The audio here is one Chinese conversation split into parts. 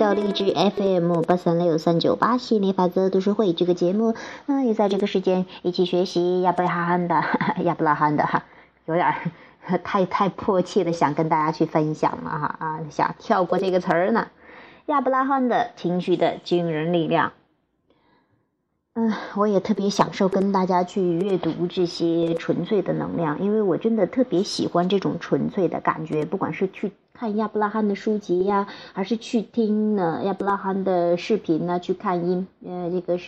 到荔枝 FM 八三六三九八心理法则读书会这个节目。那也在这个时间一起学习亚伯拉罕的亚伯拉罕的哈，有点 太太迫切的想跟大家去分享了哈啊，想跳过这个词儿呢。亚伯拉罕的情绪的惊人力量。嗯，我也特别享受跟大家去阅读这些纯粹的能量，因为我真的特别喜欢这种纯粹的感觉。不管是去看亚伯拉罕的书籍呀，还是去听呢亚伯拉罕的视频呢，去看音呃这个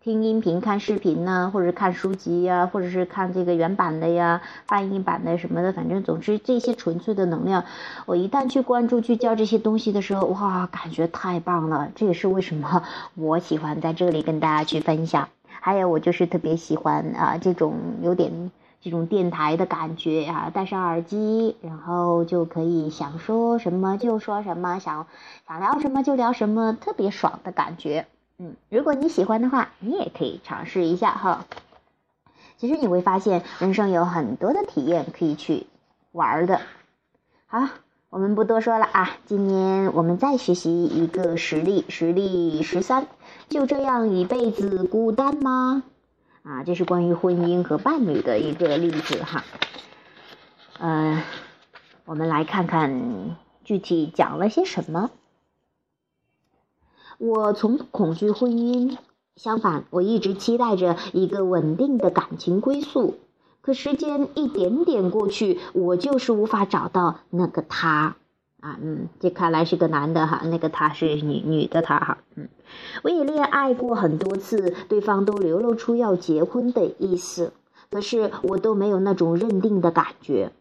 听音频、看视频呢，或者看书籍呀，或者是看这个原版的呀、翻译版的什么的，反正总之这些纯粹的能量，我一旦去关注、聚焦这些东西的时候，哇，感觉太棒了！这也是为什么 我喜欢在这里跟大家去分享。还有，我就是特别喜欢啊这种有点这种电台的感觉啊，戴上耳机，然后就可以想说什么就说什么，想想聊什么就聊什么，特别爽的感觉。嗯，如果你喜欢的话，你也可以尝试一下哈。其实你会发现，人生有很多的体验可以去玩的。好，我们不多说了啊。今年我们再学习一个实例，实例十三，就这样一辈子孤单吗？啊，这是关于婚姻和伴侣的一个例子哈。呃，我们来看看具体讲了些什么。我从不恐惧婚姻，相反，我一直期待着一个稳定的感情归宿。可时间一点点过去，我就是无法找到那个他。啊，嗯，这看来是个男的哈，那个他是女女的他哈，嗯，我也恋爱过很多次，对方都流露出要结婚的意思，可是我都没有那种认定的感觉。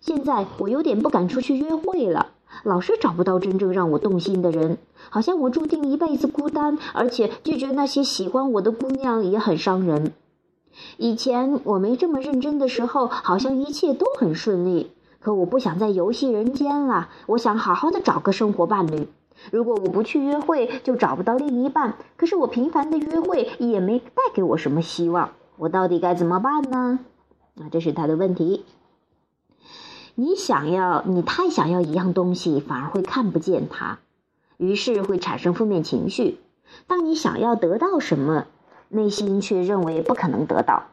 现在我有点不敢出去约会了。老是找不到真正让我动心的人，好像我注定一辈子孤单，而且拒绝那些喜欢我的姑娘也很伤人。以前我没这么认真的时候，好像一切都很顺利。可我不想再游戏人间了，我想好好的找个生活伴侣。如果我不去约会，就找不到另一半。可是我频繁的约会也没带给我什么希望，我到底该怎么办呢？啊，这是他的问题。你想要，你太想要一样东西，反而会看不见它，于是会产生负面情绪。当你想要得到什么，内心却认为不可能得到，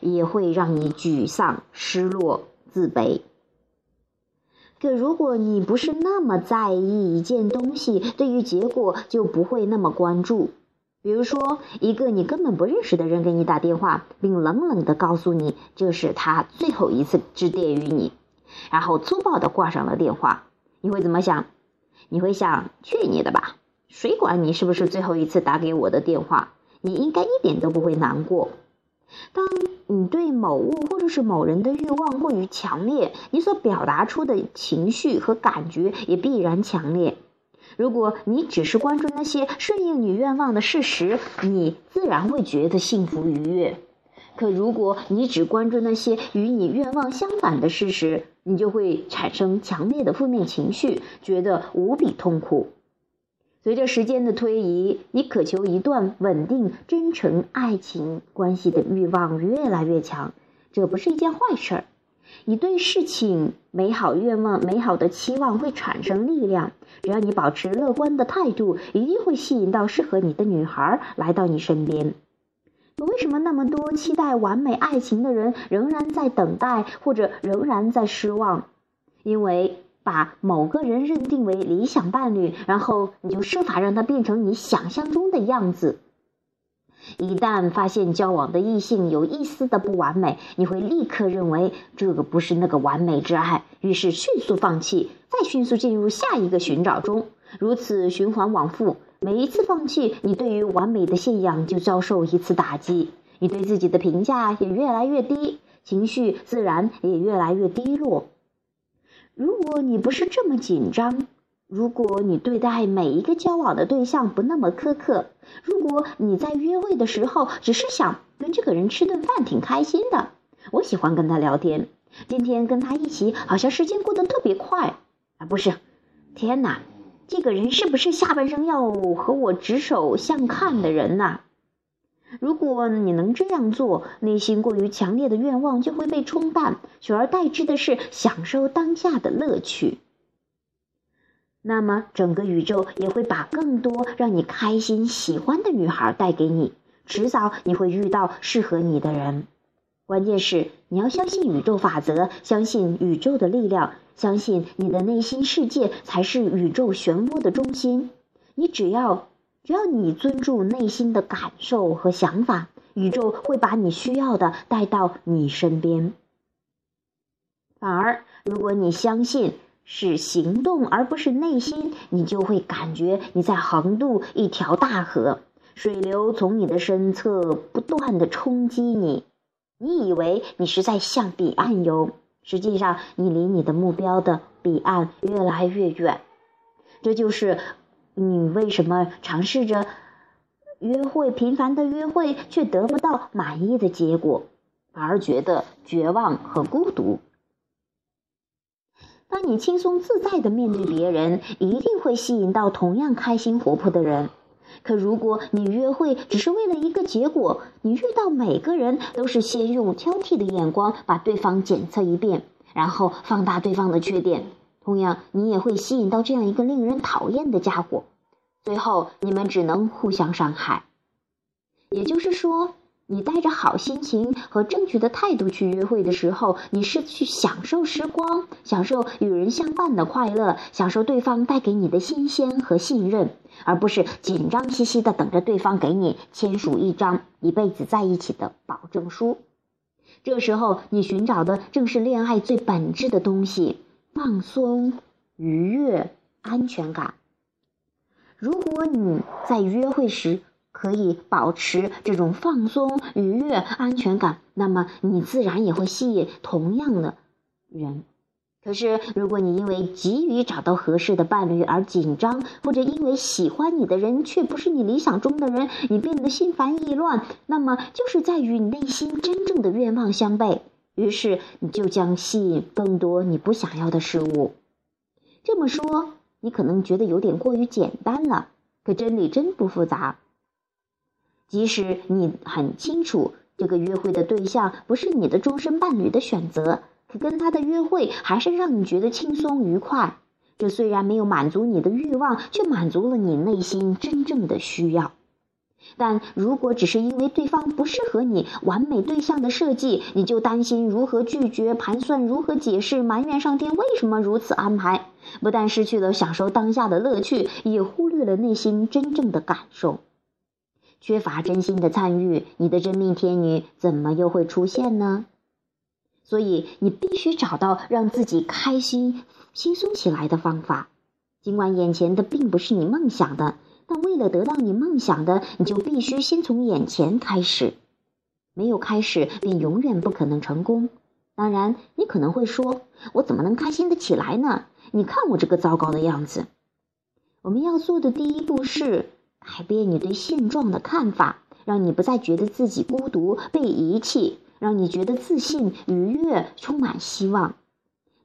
也会让你沮丧、失落、自卑。可如果你不是那么在意一件东西，对于结果就不会那么关注。比如说，一个你根本不认识的人给你打电话，并冷冷的告诉你这是他最后一次致电于你。然后粗暴的挂上了电话，你会怎么想？你会想去你的吧，谁管你是不是最后一次打给我的电话？你应该一点都不会难过。当你对某物或者是某人的欲望过于强烈，你所表达出的情绪和感觉也必然强烈。如果你只是关注那些顺应你愿望的事实，你自然会觉得幸福愉悦。可如果你只关注那些与你愿望相反的事实，你就会产生强烈的负面情绪，觉得无比痛苦。随着时间的推移，你渴求一段稳定、真诚爱情关系的欲望越来越强，这不是一件坏事儿。你对事情美好愿望、美好的期望会产生力量。只要你保持乐观的态度，一定会吸引到适合你的女孩来到你身边。可为什么那么多期待完美爱情的人仍然在等待，或者仍然在失望？因为把某个人认定为理想伴侣，然后你就设法让他变成你想象中的样子。一旦发现交往的异性有一丝的不完美，你会立刻认为这个不是那个完美之爱，于是迅速放弃，再迅速进入下一个寻找中，如此循环往复。每一次放弃，你对于完美的信仰就遭受一次打击，你对自己的评价也越来越低，情绪自然也越来越低落。如果你不是这么紧张，如果你对待每一个交往的对象不那么苛刻，如果你在约会的时候只是想跟这个人吃顿饭挺开心的，我喜欢跟他聊天，今天跟他一起好像时间过得特别快啊，不是，天哪！这个人是不是下半生要和我执手相看的人呐？如果你能这样做，内心过于强烈的愿望就会被冲淡，取而代之的是享受当下的乐趣。那么整个宇宙也会把更多让你开心、喜欢的女孩带给你。迟早你会遇到适合你的人。关键是你要相信宇宙法则，相信宇宙的力量，相信你的内心世界才是宇宙漩涡的中心。你只要只要你尊重内心的感受和想法，宇宙会把你需要的带到你身边。反而，如果你相信是行动而不是内心，你就会感觉你在横渡一条大河，水流从你的身侧不断的冲击你，你以为你是在向彼岸游，实际上你离你的目标的彼岸越来越远。这就是你为什么尝试着约会，频繁的约会却得不到满意的结果，反而觉得绝望和孤独。当你轻松自在的面对别人，一定会吸引到同样开心活泼的人。可如果你约会只是为了一个结果，你遇到每个人都是先用挑剔的眼光把对方检测一遍，然后放大对方的缺点，同样你也会吸引到这样一个令人讨厌的家伙。最后你们只能互相伤害。也就是说。你带着好心情和正确的态度去约会的时候，你是去享受时光，享受与人相伴的快乐，享受对方带给你的新鲜和信任，而不是紧张兮兮的等着对方给你签署一张一辈子在一起的保证书。这时候，你寻找的正是恋爱最本质的东西——放松、愉悦、安全感。如果你在约会时，可以保持这种放松、愉悦、安全感，那么你自然也会吸引同样的人。可是，如果你因为急于找到合适的伴侣而紧张，或者因为喜欢你的人却不是你理想中的人，你变得心烦意乱，那么就是在与你内心真正的愿望相悖。于是，你就将吸引更多你不想要的事物。这么说，你可能觉得有点过于简单了，可真理真不复杂。即使你很清楚这个约会的对象不是你的终身伴侣的选择，可跟他的约会还是让你觉得轻松愉快。这虽然没有满足你的欲望，却满足了你内心真正的需要。但如果只是因为对方不适合你完美对象的设计，你就担心如何拒绝、盘算如何解释、埋怨上天为什么如此安排，不但失去了享受当下的乐趣，也忽略了内心真正的感受。缺乏真心的参与，你的真命天女怎么又会出现呢？所以你必须找到让自己开心、轻松起来的方法。尽管眼前的并不是你梦想的，但为了得到你梦想的，你就必须先从眼前开始。没有开始，便永远不可能成功。当然，你可能会说：“我怎么能开心的起来呢？你看我这个糟糕的样子。”我们要做的第一步是。改变你对现状的看法，让你不再觉得自己孤独、被遗弃，让你觉得自信、愉悦、充满希望。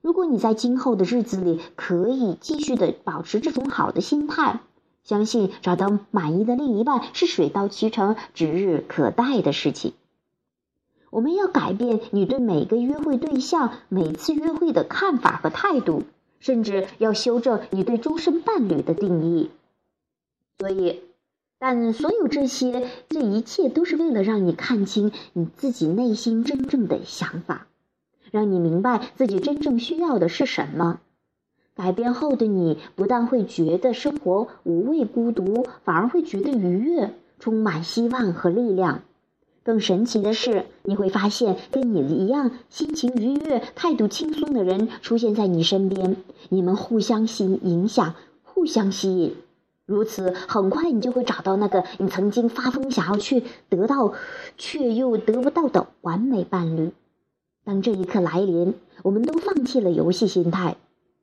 如果你在今后的日子里可以继续的保持这种好的心态，相信找到满意的另一半是水到渠成、指日可待的事情。我们要改变你对每个约会对象、每次约会的看法和态度，甚至要修正你对终身伴侣的定义。所以。但所有这些，这一切都是为了让你看清你自己内心真正的想法，让你明白自己真正需要的是什么。改变后的你，不但会觉得生活无畏孤独，反而会觉得愉悦，充满希望和力量。更神奇的是，你会发现跟你一样心情愉悦、态度轻松的人出现在你身边，你们互相吸影响，互相吸引。如此，很快你就会找到那个你曾经发疯想要去得到，却又得不到的完美伴侣。当这一刻来临，我们都放弃了游戏心态。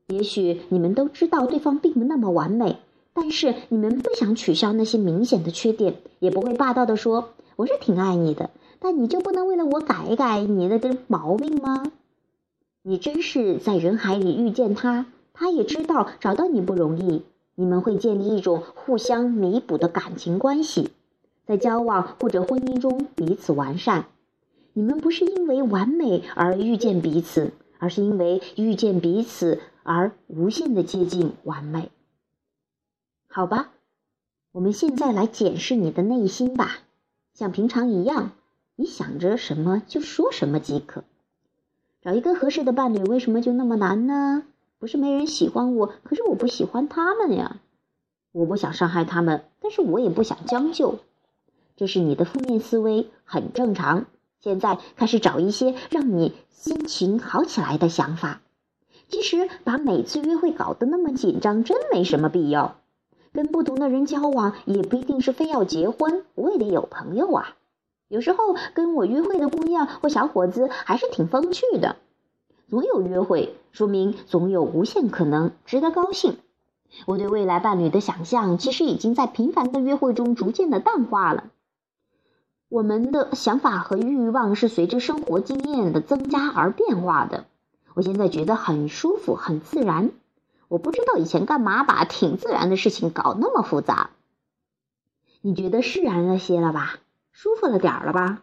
也许你们都知道对方并不那么完美，但是你们不想取消那些明显的缺点，也不会霸道的说：“我是挺爱你的，但你就不能为了我改一改你那根毛病吗？”你真是在人海里遇见他，他也知道找到你不容易。你们会建立一种互相弥补的感情关系，在交往或者婚姻中彼此完善。你们不是因为完美而遇见彼此，而是因为遇见彼此而无限的接近完美。好吧，我们现在来检视你的内心吧，像平常一样，你想着什么就说什么即可。找一个合适的伴侣为什么就那么难呢？不是没人喜欢我，可是我不喜欢他们呀。我不想伤害他们，但是我也不想将就。这是你的负面思维，很正常。现在开始找一些让你心情好起来的想法。其实把每次约会搞得那么紧张，真没什么必要。跟不同的人交往，也不一定是非要结婚。我也得有朋友啊。有时候跟我约会的姑娘或小伙子还是挺风趣的。总有约会，说明总有无限可能，值得高兴。我对未来伴侣的想象，其实已经在频繁的约会中逐渐的淡化了。我们的想法和欲望是随着生活经验的增加而变化的。我现在觉得很舒服，很自然。我不知道以前干嘛把挺自然的事情搞那么复杂。你觉得释然了些了吧？舒服了点儿了吧？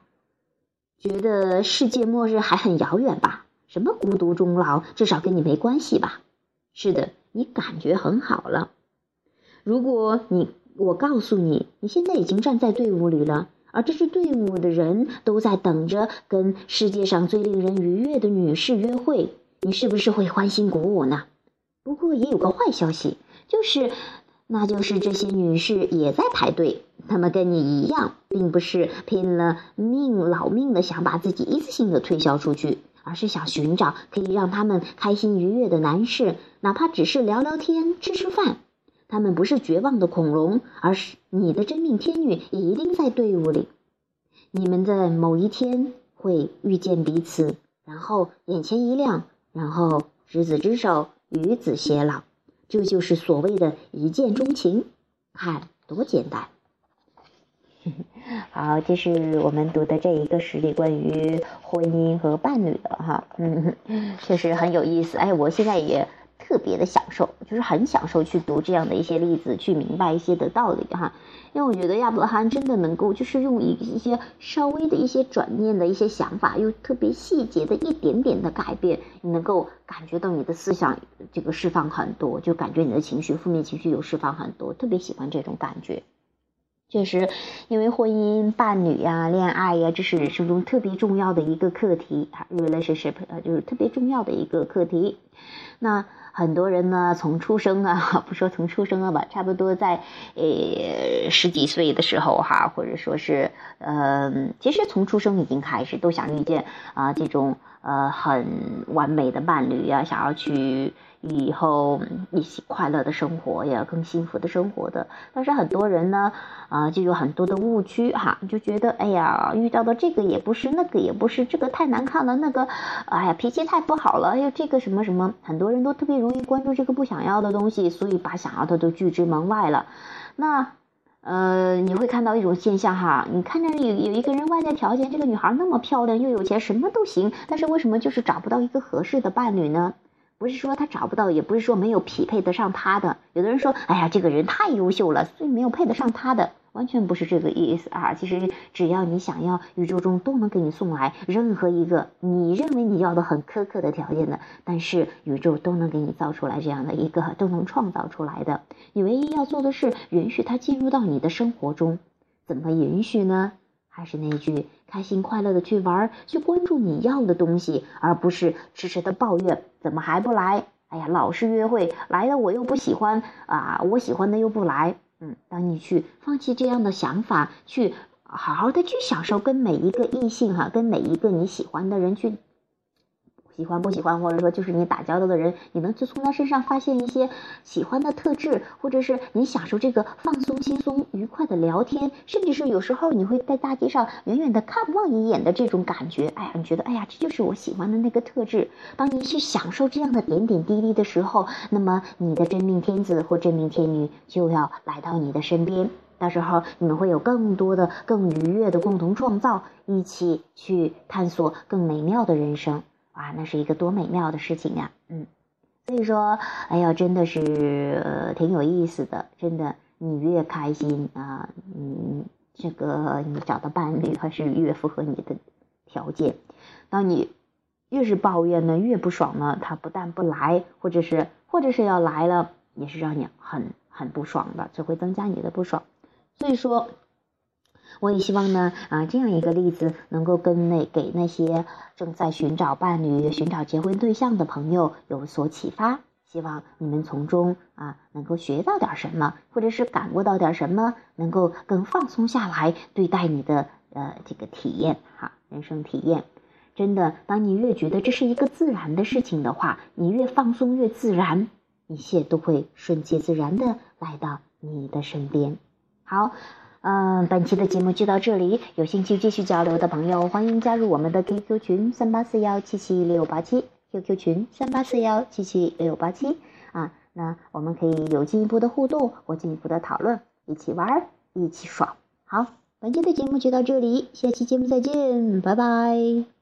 觉得世界末日还很遥远吧？什么孤独终老，至少跟你没关系吧？是的，你感觉很好了。如果你，我告诉你，你现在已经站在队伍里了。而这支队伍的人都在等着跟世界上最令人愉悦的女士约会，你是不是会欢欣鼓舞呢？不过也有个坏消息，就是，那就是这些女士也在排队，她们跟你一样，并不是拼了命老命的想把自己一次性的推销出去，而是想寻找可以让他们开心愉悦的男士，哪怕只是聊聊天、吃吃饭。他们不是绝望的恐龙，而是你的真命天女，也一定在队伍里。你们在某一天会遇见彼此，然后眼前一亮，然后执子之手，与子偕老。这就是所谓的一见钟情，看多简单。好，这是我们读的这一个实例，关于婚姻和伴侣的哈，嗯，确实很有意思。哎，我现在也。特别的享受，就是很享受去读这样的一些例子，去明白一些的道理哈。因为我觉得亚伯拉罕真的能够，就是用一一些稍微的一些转念的一些想法，又特别细节的一点点的改变，你能够感觉到你的思想这个释放很多，就感觉你的情绪负面情绪有释放很多，特别喜欢这种感觉。确实，因为婚姻、伴侣呀、恋爱呀，这是人生中特别重要的一个课题，relationship 啊，就是特别重要的一个课题。那很多人呢，从出生啊，不说从出生了吧，差不多在呃十几岁的时候哈，或者说是嗯，其实从出生已经开始都想遇见啊这种呃很完美的伴侣呀，想要去。以后一起快乐的生活呀，更幸福的生活的。但是很多人呢，啊，就有很多的误区哈，就觉得哎呀，遇到的这个也不是，那个也不是，这个太难看了，那个，哎呀，脾气太不好了，哎呦，这个什么什么，很多人都特别容易关注这个不想要的东西，所以把想要的都拒之门外了。那，呃，你会看到一种现象哈，你看着有有一个人外在条件，这个女孩那么漂亮又有钱，什么都行，但是为什么就是找不到一个合适的伴侣呢？不是说他找不到，也不是说没有匹配得上他的。有的人说，哎呀，这个人太优秀了，所以没有配得上他的，完全不是这个意思啊。其实只要你想要，宇宙中都能给你送来任何一个你认为你要的很苛刻的条件的，但是宇宙都能给你造出来这样的一个，都能创造出来的。你唯一要做的是允许它进入到你的生活中，怎么允许呢？还是那句，开心快乐的去玩，去关注你要的东西，而不是痴痴的抱怨怎么还不来？哎呀，老是约会来了我又不喜欢啊，我喜欢的又不来。嗯，当你去放弃这样的想法，去好好的去享受跟每一个异性哈，跟每一个你喜欢的人去。喜欢不喜欢，或者说就是你打交道的人，你能就从他身上发现一些喜欢的特质，或者是你享受这个放松、轻松、愉快的聊天，甚至是有时候你会在大街上远远的看望一眼的这种感觉，哎呀，你觉得哎呀，这就是我喜欢的那个特质。当你去享受这样的点点滴滴的时候，那么你的真命天子或真命天女就要来到你的身边，到时候你们会有更多的、更愉悦的共同创造，一起去探索更美妙的人生。哇，那是一个多美妙的事情呀！嗯，所以说，哎呀，真的是挺有意思的。真的，你越开心啊，嗯，这个你找到伴侣还是越符合你的条件。当你越是抱怨呢，越不爽呢，他不但不来，或者是或者是要来了，也是让你很。很不爽的，只会增加你的不爽。所以说，我也希望呢，啊，这样一个例子能够跟那给那些正在寻找伴侣、寻找结婚对象的朋友有所启发。希望你们从中啊能够学到点什么，或者是感悟到点什么，能够更放松下来对待你的呃这个体验哈，人生体验。真的，当你越觉得这是一个自然的事情的话，你越放松越自然，一切都会顺其自然的来到你的身边。好，嗯，本期的节目就到这里，有兴趣继续交流的朋友，欢迎加入我们的 QQ 群三八四幺七七六八七。QQ 群三八四幺七七六八七啊，那我们可以有进一步的互动或进一步的讨论，一起玩，一起爽。好，本期的节目就到这里，下期节目再见，拜拜。